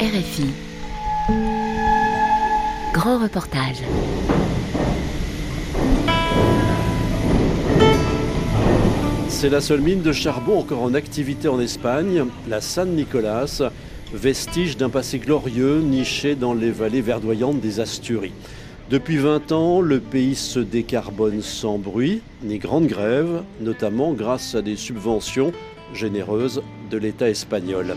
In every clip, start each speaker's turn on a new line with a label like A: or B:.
A: RFI. Grand reportage.
B: C'est la seule mine de charbon encore en activité en Espagne, la San Nicolas, vestige d'un passé glorieux niché dans les vallées verdoyantes des Asturies. Depuis 20 ans, le pays se décarbone sans bruit ni grande grève, notamment grâce à des subventions généreuses de l'État espagnol.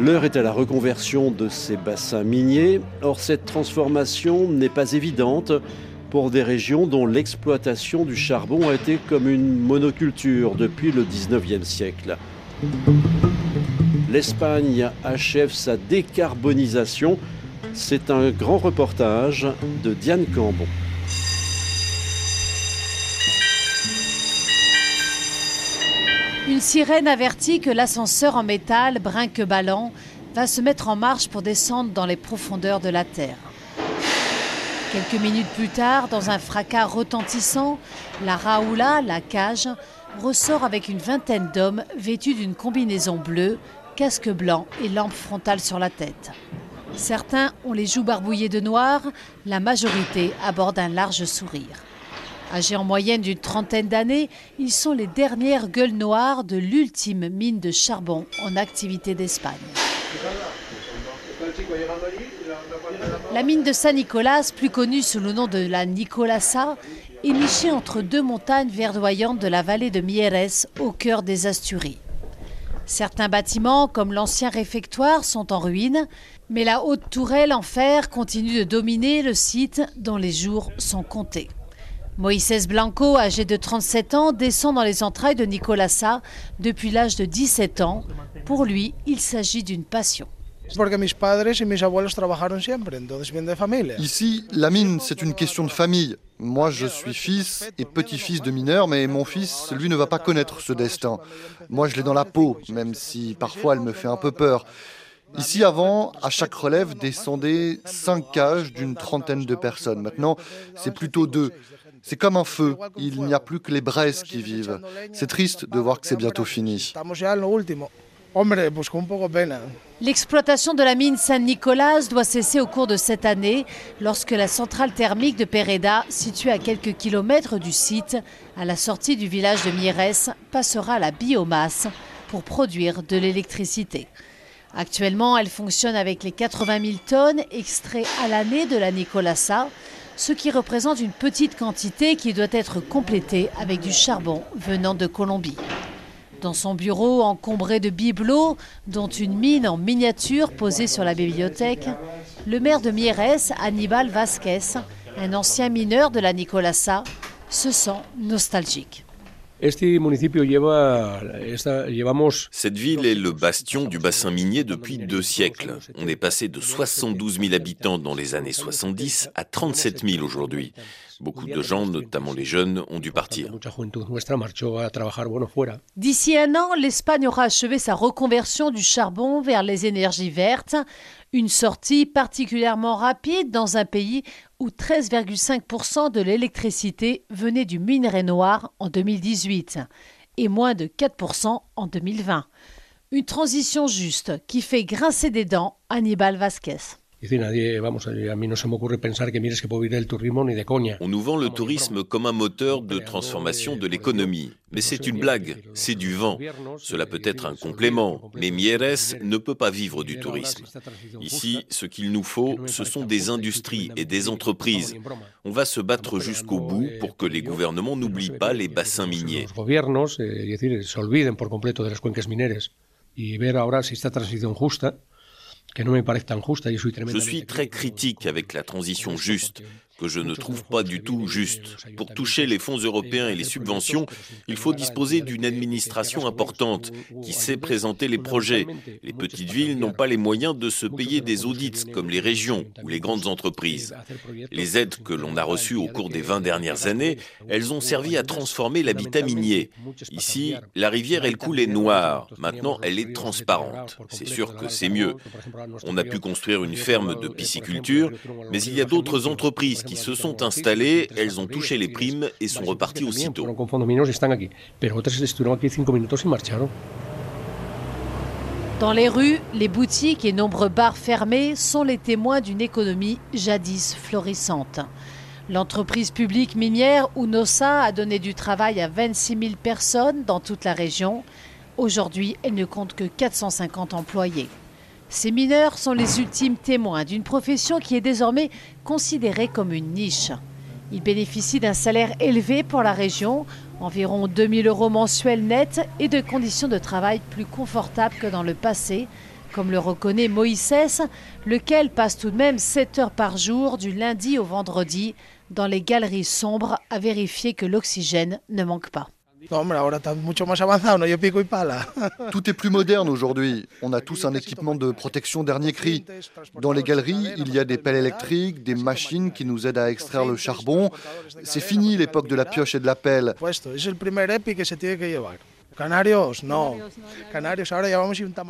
B: L'heure est à la reconversion de ces bassins miniers. Or, cette transformation n'est pas évidente pour des régions dont l'exploitation du charbon a été comme une monoculture depuis le 19e siècle. L'Espagne achève sa décarbonisation. C'est un grand reportage de Diane Cambon.
C: Une sirène avertit que l'ascenseur en métal, brinque-ballant, va se mettre en marche pour descendre dans les profondeurs de la Terre. Quelques minutes plus tard, dans un fracas retentissant, la Raoula, la cage, ressort avec une vingtaine d'hommes vêtus d'une combinaison bleue, casque blanc et lampe frontale sur la tête. Certains ont les joues barbouillées de noir, la majorité aborde un large sourire. Âgés en moyenne d'une trentaine d'années, ils sont les dernières gueules noires de l'ultime mine de charbon en activité d'Espagne. La mine de San Nicolas, plus connue sous le nom de la Nicolasa, est nichée entre deux montagnes verdoyantes de la vallée de Mieres, au cœur des Asturies. Certains bâtiments, comme l'ancien réfectoire, sont en ruine, mais la haute tourelle en fer continue de dominer le site dont les jours sont comptés. Moïse Blanco, âgé de 37 ans, descend dans les entrailles de Nicolasa depuis l'âge de 17 ans. Pour lui, il s'agit d'une passion.
D: Ici, la mine, c'est une question de famille. Moi, je suis fils et petit-fils de mineur, mais mon fils, lui, ne va pas connaître ce destin. Moi, je l'ai dans la peau, même si parfois elle me fait un peu peur. Ici, avant, à chaque relève descendaient cinq cages d'une trentaine de personnes. Maintenant, c'est plutôt deux. C'est comme un feu, il n'y a plus que les braises qui vivent. C'est triste de voir que c'est bientôt fini.
C: L'exploitation de la mine San Nicolas doit cesser au cours de cette année lorsque la centrale thermique de Pereda, située à quelques kilomètres du site, à la sortie du village de Mieres, passera à la biomasse pour produire de l'électricité. Actuellement, elle fonctionne avec les 80 000 tonnes extraits à l'année de la Nicolasa ce qui représente une petite quantité qui doit être complétée avec du charbon venant de Colombie. Dans son bureau encombré de bibelots, dont une mine en miniature posée sur la bibliothèque, le maire de Mieres, Aníbal Vázquez, un ancien mineur de la Nicolasa, se sent nostalgique.
E: Cette ville est le bastion du bassin minier depuis deux siècles. On est passé de 72 000 habitants dans les années 70 à 37 000 aujourd'hui. Beaucoup de gens, notamment les jeunes, ont dû partir.
C: D'ici un an, l'Espagne aura achevé sa reconversion du charbon vers les énergies vertes, une sortie particulièrement rapide dans un pays où 13,5% de l'électricité venait du minerai noir en 2018 et moins de 4% en 2020. Une transition juste qui fait grincer des dents
E: On nous vend le tourisme comme un moteur de transformation de l'économie. Mais c'est une blague, c'est du vent. Cela peut être un complément, mais Mieres ne peut pas vivre du tourisme. Ici, ce qu'il nous faut, ce sont des industries et des entreprises. On va se battre jusqu'au bout pour que les gouvernements n'oublient pas les bassins miniers. Je suis très critique avec la transition juste. Que je ne trouve pas du tout juste. Pour toucher les fonds européens et les subventions, il faut disposer d'une administration importante qui sait présenter les projets. Les petites villes n'ont pas les moyens de se payer des audits comme les régions ou les grandes entreprises. Les aides que l'on a reçues au cours des 20 dernières années, elles ont servi à transformer l'habitat minier. Ici, la rivière, elle coulait noire. Maintenant, elle est transparente. C'est sûr que c'est mieux. On a pu construire une ferme de pisciculture, mais il y a d'autres entreprises qui se sont installées, elles ont touché les primes et sont reparties aussitôt.
C: Dans les rues, les boutiques et nombreux bars fermés sont les témoins d'une économie jadis florissante. L'entreprise publique minière UNOSA a donné du travail à 26 000 personnes dans toute la région. Aujourd'hui, elle ne compte que 450 employés. Ces mineurs sont les ultimes témoins d'une profession qui est désormais considérée comme une niche. Ils bénéficient d'un salaire élevé pour la région, environ 2000 euros mensuels nets et de conditions de travail plus confortables que dans le passé, comme le reconnaît Moïse, lequel passe tout de même 7 heures par jour du lundi au vendredi dans les galeries sombres à vérifier que l'oxygène ne manque pas.
D: Tout est plus moderne aujourd'hui. On a tous un équipement de protection dernier cri. Dans les galeries, il y a des pelles électriques, des machines qui nous aident à extraire le charbon. C'est fini l'époque de la pioche et de la pelle.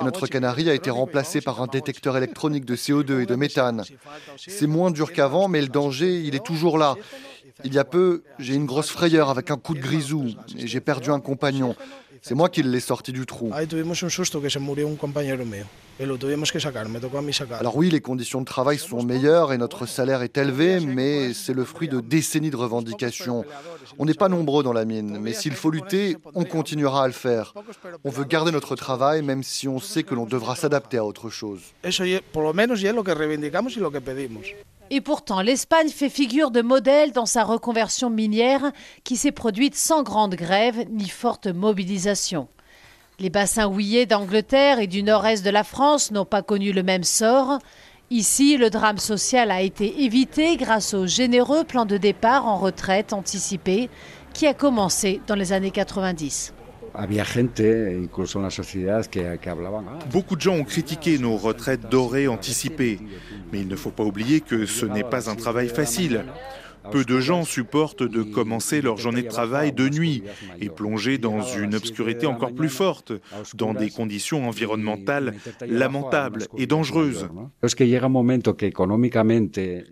D: Notre canari a été remplacé par un détecteur électronique de CO2 et de méthane. C'est moins dur qu'avant, mais le danger, il est toujours là. Il y a peu, j'ai une grosse frayeur avec un coup de grisou et j'ai perdu un compagnon. C'est moi qui l'ai sorti du trou. Alors oui, les conditions de travail sont meilleures et notre salaire est élevé, mais c'est le fruit de décennies de revendications. On n'est pas nombreux dans la mine, mais s'il faut lutter, on continuera à le faire. On veut garder notre travail, même si on sait que l'on devra s'adapter à autre chose.
C: Et pourtant, l'Espagne fait figure de modèle dans sa reconversion minière qui s'est produite sans grande grève ni forte mobilisation. Les bassins houillés d'Angleterre et du nord-est de la France n'ont pas connu le même sort. Ici, le drame social a été évité grâce au généreux plan de départ en retraite anticipée qui a commencé dans les années 90.
F: Beaucoup de gens ont critiqué nos retraites dorées anticipées, mais il ne faut pas oublier que ce n'est pas un travail facile. Peu de gens supportent de commencer leur journée de travail de nuit et plonger dans une obscurité encore plus forte, dans des conditions environnementales lamentables et dangereuses.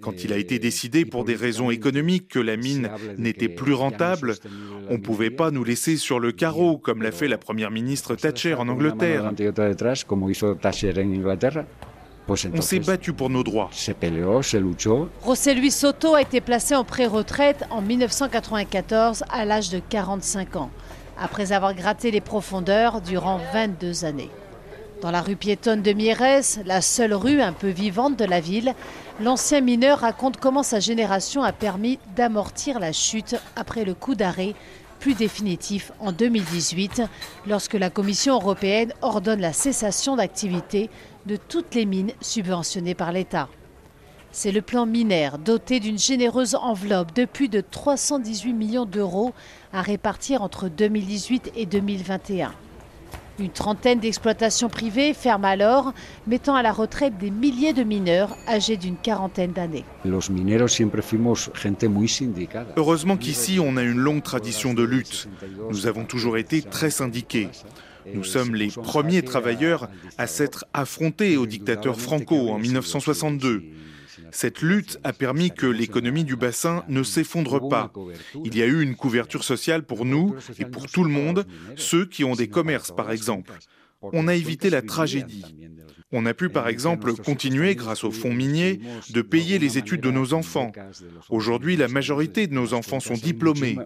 F: Quand il a été décidé pour des raisons économiques que la mine n'était plus rentable, on ne pouvait pas nous laisser sur le carreau comme l'a fait la première ministre Thatcher en Angleterre. On s'est battu pour nos droits.
C: José Luis Soto a été placé en pré-retraite en 1994 à l'âge de 45 ans, après avoir gratté les profondeurs durant 22 années. Dans la rue piétonne de Mieres, la seule rue un peu vivante de la ville, l'ancien mineur raconte comment sa génération a permis d'amortir la chute après le coup d'arrêt plus définitif en 2018, lorsque la Commission européenne ordonne la cessation d'activité de toutes les mines subventionnées par l'État. C'est le plan minaire doté d'une généreuse enveloppe de plus de 318 millions d'euros à répartir entre 2018 et 2021. Une trentaine d'exploitations privées ferment alors, mettant à la retraite des milliers de mineurs âgés d'une quarantaine d'années.
F: Heureusement qu'ici, on a une longue tradition de lutte. Nous avons toujours été très syndiqués. Nous sommes les premiers travailleurs à s'être affrontés au dictateur Franco en 1962. Cette lutte a permis que l'économie du bassin ne s'effondre pas. Il y a eu une couverture sociale pour nous et pour tout le monde, ceux qui ont des commerces par exemple. On a évité la tragédie. On a pu, par exemple, continuer, grâce aux fonds miniers, de payer les études de nos enfants. Aujourd'hui, la majorité de nos enfants sont diplômés.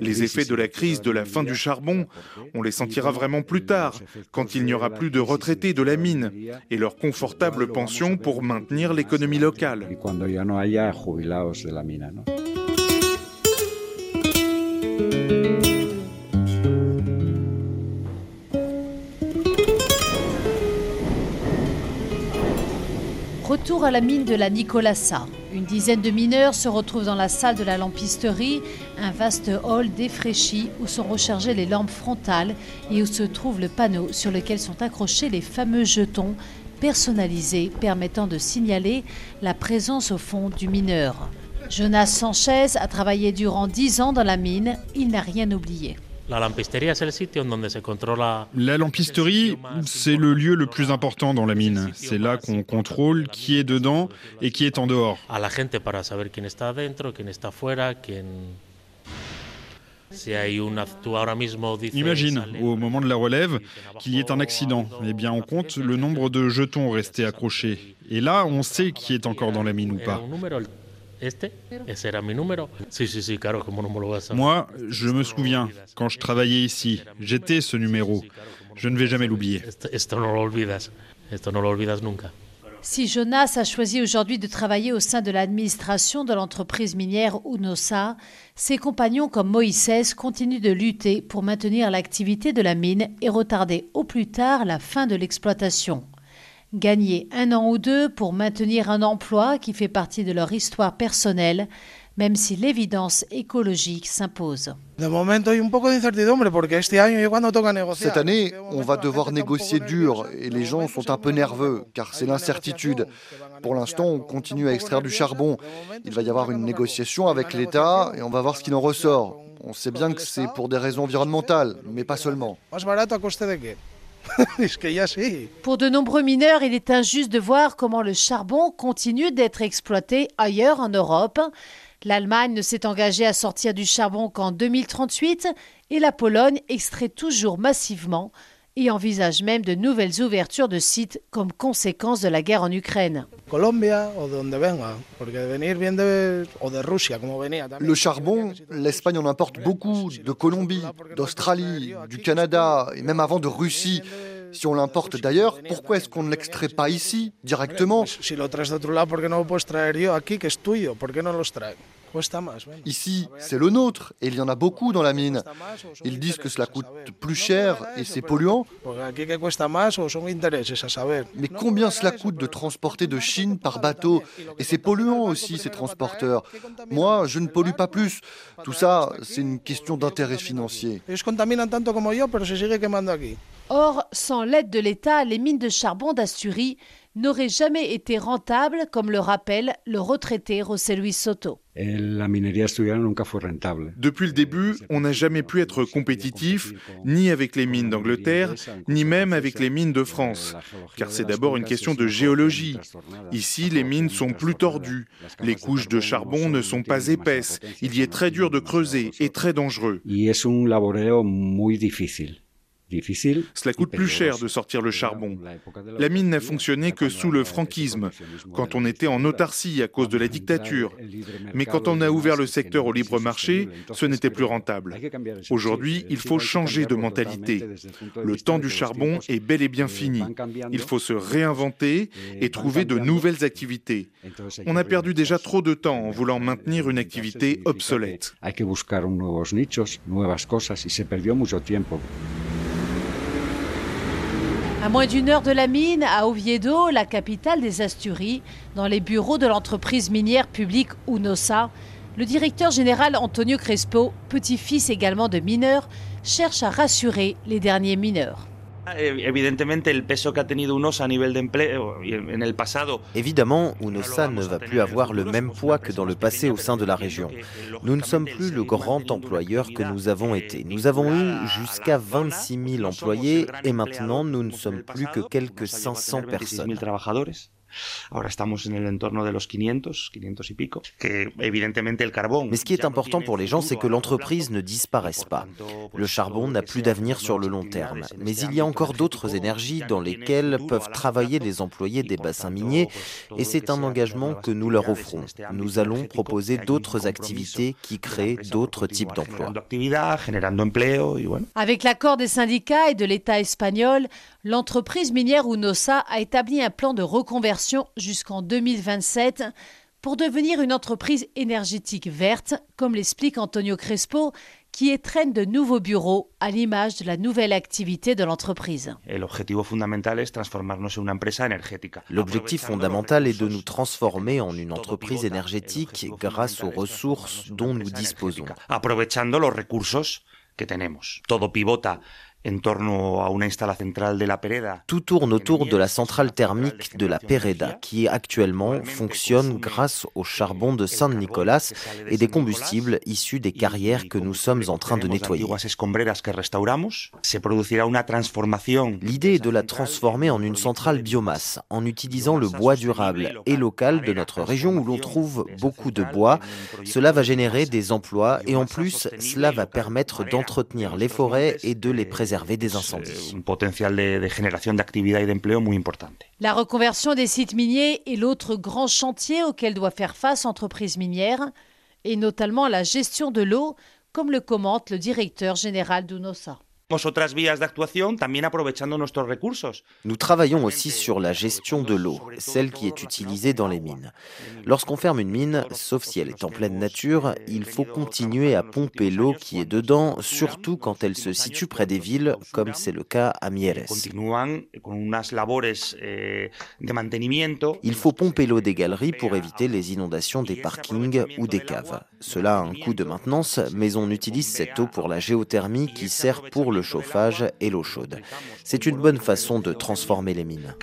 F: Les effets de la crise de la fin du charbon, on les sentira vraiment plus tard, quand il n'y aura plus de retraités de la mine et leurs confortables pensions pour maintenir l'économie locale.
C: À la mine de la Nicolassa. Une dizaine de mineurs se retrouvent dans la salle de la lampisterie, un vaste hall défraîchi où sont rechargées les lampes frontales et où se trouve le panneau sur lequel sont accrochés les fameux jetons personnalisés permettant de signaler la présence au fond du mineur. Jonas Sanchez a travaillé durant dix ans dans la mine, il n'a rien oublié.
G: La lampisterie, c'est le lieu le plus important dans la mine. C'est là qu'on contrôle qui est dedans et qui est en dehors. Imagine, au moment de la relève, qu'il y ait un accident. Eh bien, on compte le nombre de jetons restés accrochés. Et là, on sait qui est encore dans la mine ou pas. Moi, je me souviens, quand je travaillais ici, j'étais ce numéro. Je ne vais jamais l'oublier.
C: Si Jonas a choisi aujourd'hui de travailler au sein de l'administration de l'entreprise minière UNOSA, ses compagnons comme Moïse continuent de lutter pour maintenir l'activité de la mine et retarder au plus tard la fin de l'exploitation. Gagner un an ou deux pour maintenir un emploi qui fait partie de leur histoire personnelle, même si l'évidence écologique s'impose.
D: Cette année, on va devoir négocier dur et les gens sont un peu nerveux car c'est l'incertitude. Pour l'instant, on continue à extraire du charbon. Il va y avoir une négociation avec l'État et on va voir ce qu'il en ressort. On sait bien que c'est pour des raisons environnementales, mais pas seulement.
C: Pour de nombreux mineurs, il est injuste de voir comment le charbon continue d'être exploité ailleurs en Europe. L'Allemagne ne s'est engagée à sortir du charbon qu'en 2038 et la Pologne extrait toujours massivement et envisage même de nouvelles ouvertures de sites comme conséquence de la guerre en Ukraine.
D: Le charbon, l'Espagne en importe beaucoup, de Colombie, d'Australie, du Canada et même avant de Russie. Si on l'importe d'ailleurs, pourquoi est-ce qu'on ne l'extrait pas ici, directement? Ici, c'est le nôtre, et il y en a beaucoup dans la mine. Ils disent que cela coûte plus cher et c'est polluant. Mais combien cela coûte de transporter de Chine par bateau? Et c'est polluant aussi, ces transporteurs. Moi, je ne pollue pas plus. Tout ça, c'est une question d'intérêt financier.
C: Or, sans l'aide de l'État, les mines de charbon d'Asturie n'aurait jamais été rentable, comme le rappelle le retraité José Luis Soto.
F: Depuis le début, on n'a jamais pu être compétitif, ni avec les mines d'Angleterre, ni même avec les mines de France, car c'est d'abord une question de géologie. Ici, les mines sont plus tordues, les couches de charbon ne sont pas épaisses, il y est très dur de creuser et très dangereux. Cela coûte plus cher de sortir le charbon. La mine n'a fonctionné que sous le franquisme, quand on était en autarcie à cause de la dictature. Mais quand on a ouvert le secteur au libre marché, ce n'était plus rentable. Aujourd'hui, il faut changer de mentalité. Le temps du charbon est bel et bien fini. Il faut se réinventer et trouver de nouvelles activités. On a perdu déjà trop de temps en voulant maintenir une activité obsolète.
C: À moins d'une heure de la mine, à Oviedo, la capitale des Asturies, dans les bureaux de l'entreprise minière publique UNOSA, le directeur général Antonio Crespo, petit-fils également de mineurs, cherche à rassurer les derniers mineurs.
H: Évidemment, UNOSA ne va plus avoir le même poids que dans le passé au sein de la région. Nous ne sommes plus le grand employeur que nous avons été. Nous avons eu jusqu'à 26 000 employés et maintenant nous ne sommes plus que quelques 500 personnes. Ahora estamos en el entorno de los 500, 500 y pico, que evidentemente el carbón. Mais ce qui est important pour les gens, c'est que l'entreprise ne disparaisse pas. Le charbon n'a plus d'avenir sur le long terme, mais il y a encore d'autres énergies dans lesquelles peuvent travailler les employés des bassins miniers, et c'est un engagement que nous leur offrons. Nous allons proposer d'autres activités qui créent d'autres types d'emplois.
C: Avec l'accord des syndicats et de l'État espagnol, l'entreprise minière UNOSA a établi un plan de reconversion jusqu'en 2027 pour devenir une entreprise énergétique verte, comme l'explique Antonio Crespo, qui étreignent de nouveaux bureaux à l'image de la nouvelle activité de l'entreprise.
H: L'objectif fondamental est de nous transformer en une entreprise énergétique grâce aux ressources dont nous disposons. Tout tourne autour de la centrale thermique de la Pereda, qui actuellement fonctionne grâce au charbon de San Nicolas et des combustibles issus des carrières que nous sommes en train de nettoyer. L'idée est de la transformer en une centrale biomasse, en utilisant le bois durable et local de notre région où l'on trouve beaucoup de bois. Cela va générer des emplois et en plus, cela va permettre d'entretenir les forêts et de les préserver des incendies.
C: La reconversion des sites miniers est l'autre grand chantier auquel doit faire face l'entreprise minière, et notamment la gestion de l'eau, comme le commente le directeur général d'UNOSA.
H: Nous travaillons aussi sur la gestion de l'eau, celle qui est utilisée dans les mines. Lorsqu'on ferme une mine, sauf si elle est en pleine nature, il faut continuer à pomper l'eau qui est dedans, surtout quand elle se situe près des villes, comme c'est le cas à Mieres.
C: Eh,
H: il faut pomper l'eau des galeries pour éviter les inondations des parkings ou des caves. Cela a un coût de maintenance, mais on utilise cette eau pour la géothermie qui sert pour le chauffage et l'eau chaude. C'est une bonne façon de transformer les mines.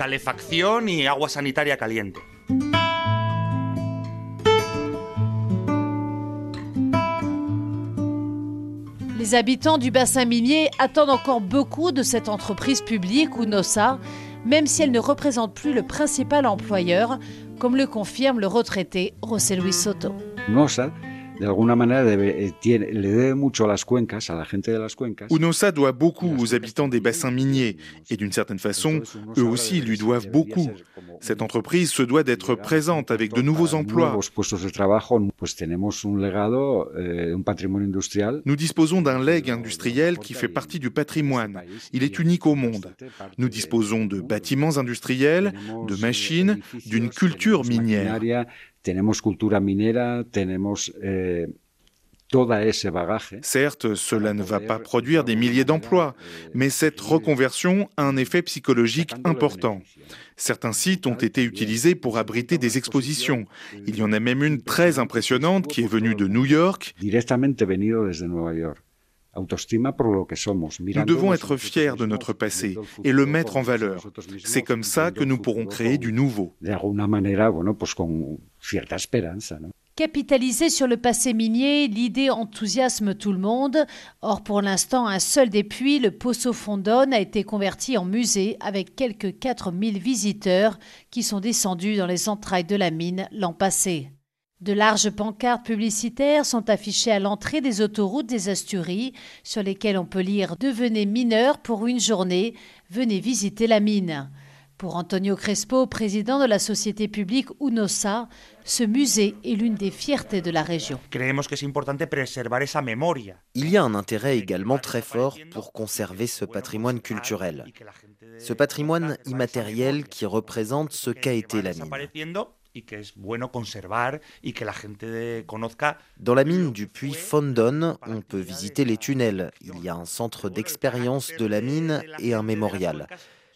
C: Les habitants du bassin minier attendent encore beaucoup de cette entreprise publique ou NOSA, même si elle ne représente plus le principal employeur, comme le confirme le retraité José Luis Soto.
I: NOSA de alguna manera debe, eh, tiene, le debe mucho a las cuencas, a la gente de las cuencas.
F: UNOSA doit beaucoup aux habitants des bassins miniers et d'une certaine façon, eux aussi lui doivent beaucoup. Cette entreprise se doit d'être présente avec de nouveaux emplois.
I: Eh,
F: Nous disposons d'un legs industriel qui fait partie du patrimoine. Il est unique au monde. Nous disposons de bâtiments industriels, de machines, d'une culture minière.
I: Tenemos cultura minera, tenemos eh,
F: Certes, cela ne va pas produire des milliers d'emplois, mais cette reconversion a un effet psychologique important. Certains sites ont été utilisés pour abriter des expositions. Il y en a même une très impressionnante qui est venue de New York. Nous devons être fiers de notre passé et le mettre en valeur. C'est comme ça que nous pourrons créer du nouveau.
C: Capitaliser sur le passé minier, l'idée enthousiasme tout le monde. Or, pour l'instant, un seul des puits, le Pozo Fondone, a été converti en musée avec quelques 4000 visiteurs qui sont descendus dans les entrailles de la mine l'an passé. De larges pancartes publicitaires sont affichées à l'entrée des autoroutes des Asturies, sur lesquelles on peut lire Devenez mineur pour une journée, venez visiter la mine. Pour Antonio Crespo, président de la société publique UNOSA, ce musée est l'une des fiertés de la région.
H: Il y a un intérêt également très fort pour conserver ce patrimoine culturel, ce patrimoine immatériel qui représente ce qu'a été la mine. Dans la mine du puits Fondon, on peut visiter les tunnels. Il y a un centre d'expérience de la mine et un mémorial.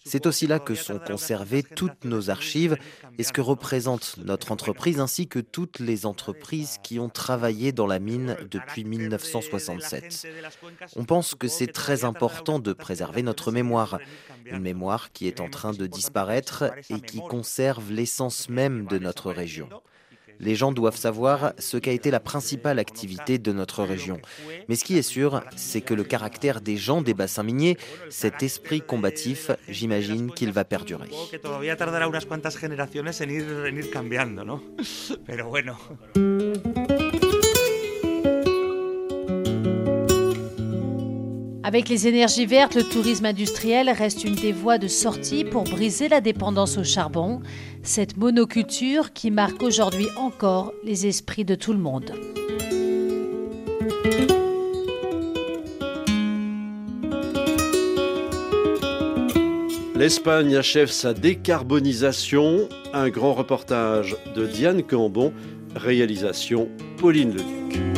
H: C'est aussi là que sont conservées toutes nos archives et ce que représente notre entreprise ainsi que toutes les entreprises qui ont travaillé dans la mine depuis 1967. On pense que c'est très important de préserver notre mémoire, une mémoire qui est en train de disparaître et qui conserve l'essence même de notre région. Les gens doivent savoir ce qu'a été la principale activité de notre région. Mais ce qui est sûr, c'est que le caractère des gens des bassins miniers, cet esprit combatif, j'imagine qu'il va perdurer.
C: Avec les énergies vertes, le tourisme industriel reste une des voies de sortie pour briser la dépendance au charbon, cette monoculture qui marque aujourd'hui encore les esprits de tout le monde.
B: L'Espagne achève sa décarbonisation. Un grand reportage de Diane Cambon, réalisation Pauline Leduc.